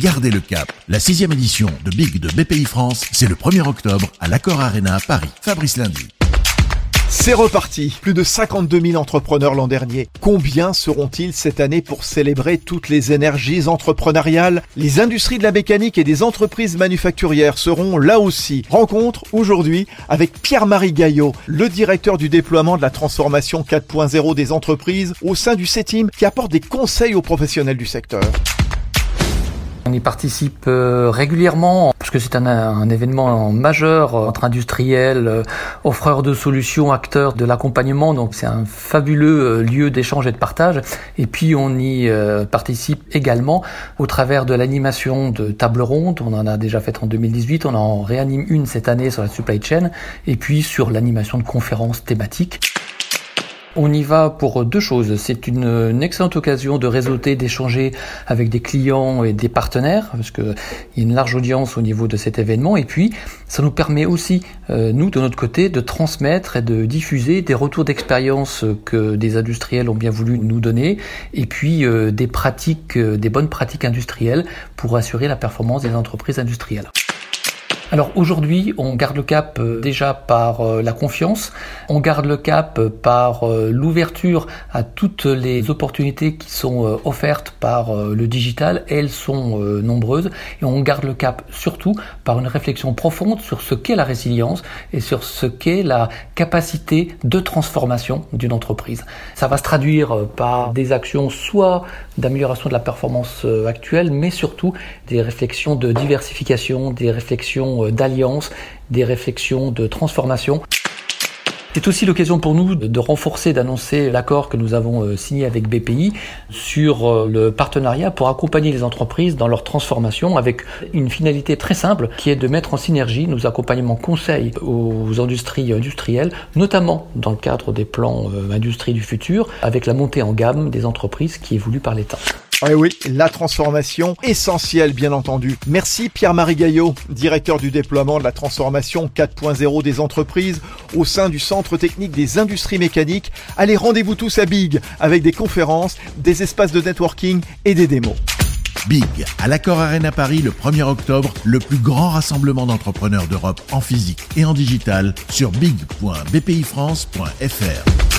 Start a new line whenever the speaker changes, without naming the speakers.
Gardez le cap. La sixième édition de Big de BPI France, c'est le 1er octobre à l'Accor Arena à Paris. Fabrice Lundi.
C'est reparti. Plus de 52 000 entrepreneurs l'an dernier. Combien seront-ils cette année pour célébrer toutes les énergies entrepreneuriales? Les industries de la mécanique et des entreprises manufacturières seront là aussi. Rencontre aujourd'hui avec Pierre-Marie Gaillot, le directeur du déploiement de la transformation 4.0 des entreprises au sein du CETIM qui apporte des conseils aux professionnels du secteur.
On y participe euh, régulièrement parce que c'est un, événement majeur euh, entre industriels, euh, offreurs de solutions, acteurs de l'accompagnement. Donc c'est un fabuleux lieu d'échange et de partage. Et puis on y participe également au travers de l'animation de tables rondes. On en a déjà fait en 2018. On en réanime une cette année sur la supply chain. Et puis sur l'animation de conférences thématiques. On y va pour deux choses. C'est une, excellente occasion de réseauter, d'échanger avec des clients et des partenaires, parce qu'il y a une large audience au niveau de cet événement. Et puis, ça nous permet aussi, euh, nous, de notre côté, de transmettre et de diffuser des retours d'expérience que des industriels ont bien voulu nous donner, et puis euh, des pratiques, euh, des bonnes pratiques industrielles pour assurer la performance des entreprises industrielles. Alors aujourd'hui, on garde le cap euh, déjà par euh, la confiance, on garde le cap euh, par l'ouverture à toutes les opportunités qui sont offertes par le digital, elles sont nombreuses, et on garde le cap surtout par une réflexion profonde sur ce qu'est la résilience et sur ce qu'est la capacité de transformation d'une entreprise. Ça va se traduire par des actions soit d'amélioration de la performance actuelle, mais surtout des réflexions de diversification, des réflexions euh, d'alliance, des réflexions de transformation. C'est aussi l'occasion pour nous de renforcer, d'annoncer l'accord que nous avons euh, signé avec BPI sur euh, le partenariat pour accompagner les entreprises dans leur transformation avec une finalité très simple qui est de mettre en synergie nos accompagnements conseils aux industries industrielles, notamment dans le cadre des plans industrie du futur, avec la montée en gamme des entreprises qui est voulue par l'État.
Oui, oui, la transformation essentielle, bien entendu. Merci Pierre-Marie Gaillot, directeur du déploiement de la transformation 4.0 des entreprises au sein du Centre technique des industries mécaniques. Allez, rendez-vous tous à Big avec des conférences, des espaces de networking et des démos.
Big, à l'Accord Arena Paris le 1er octobre, le plus grand rassemblement d'entrepreneurs d'Europe en physique et en digital sur big.bpifrance.fr.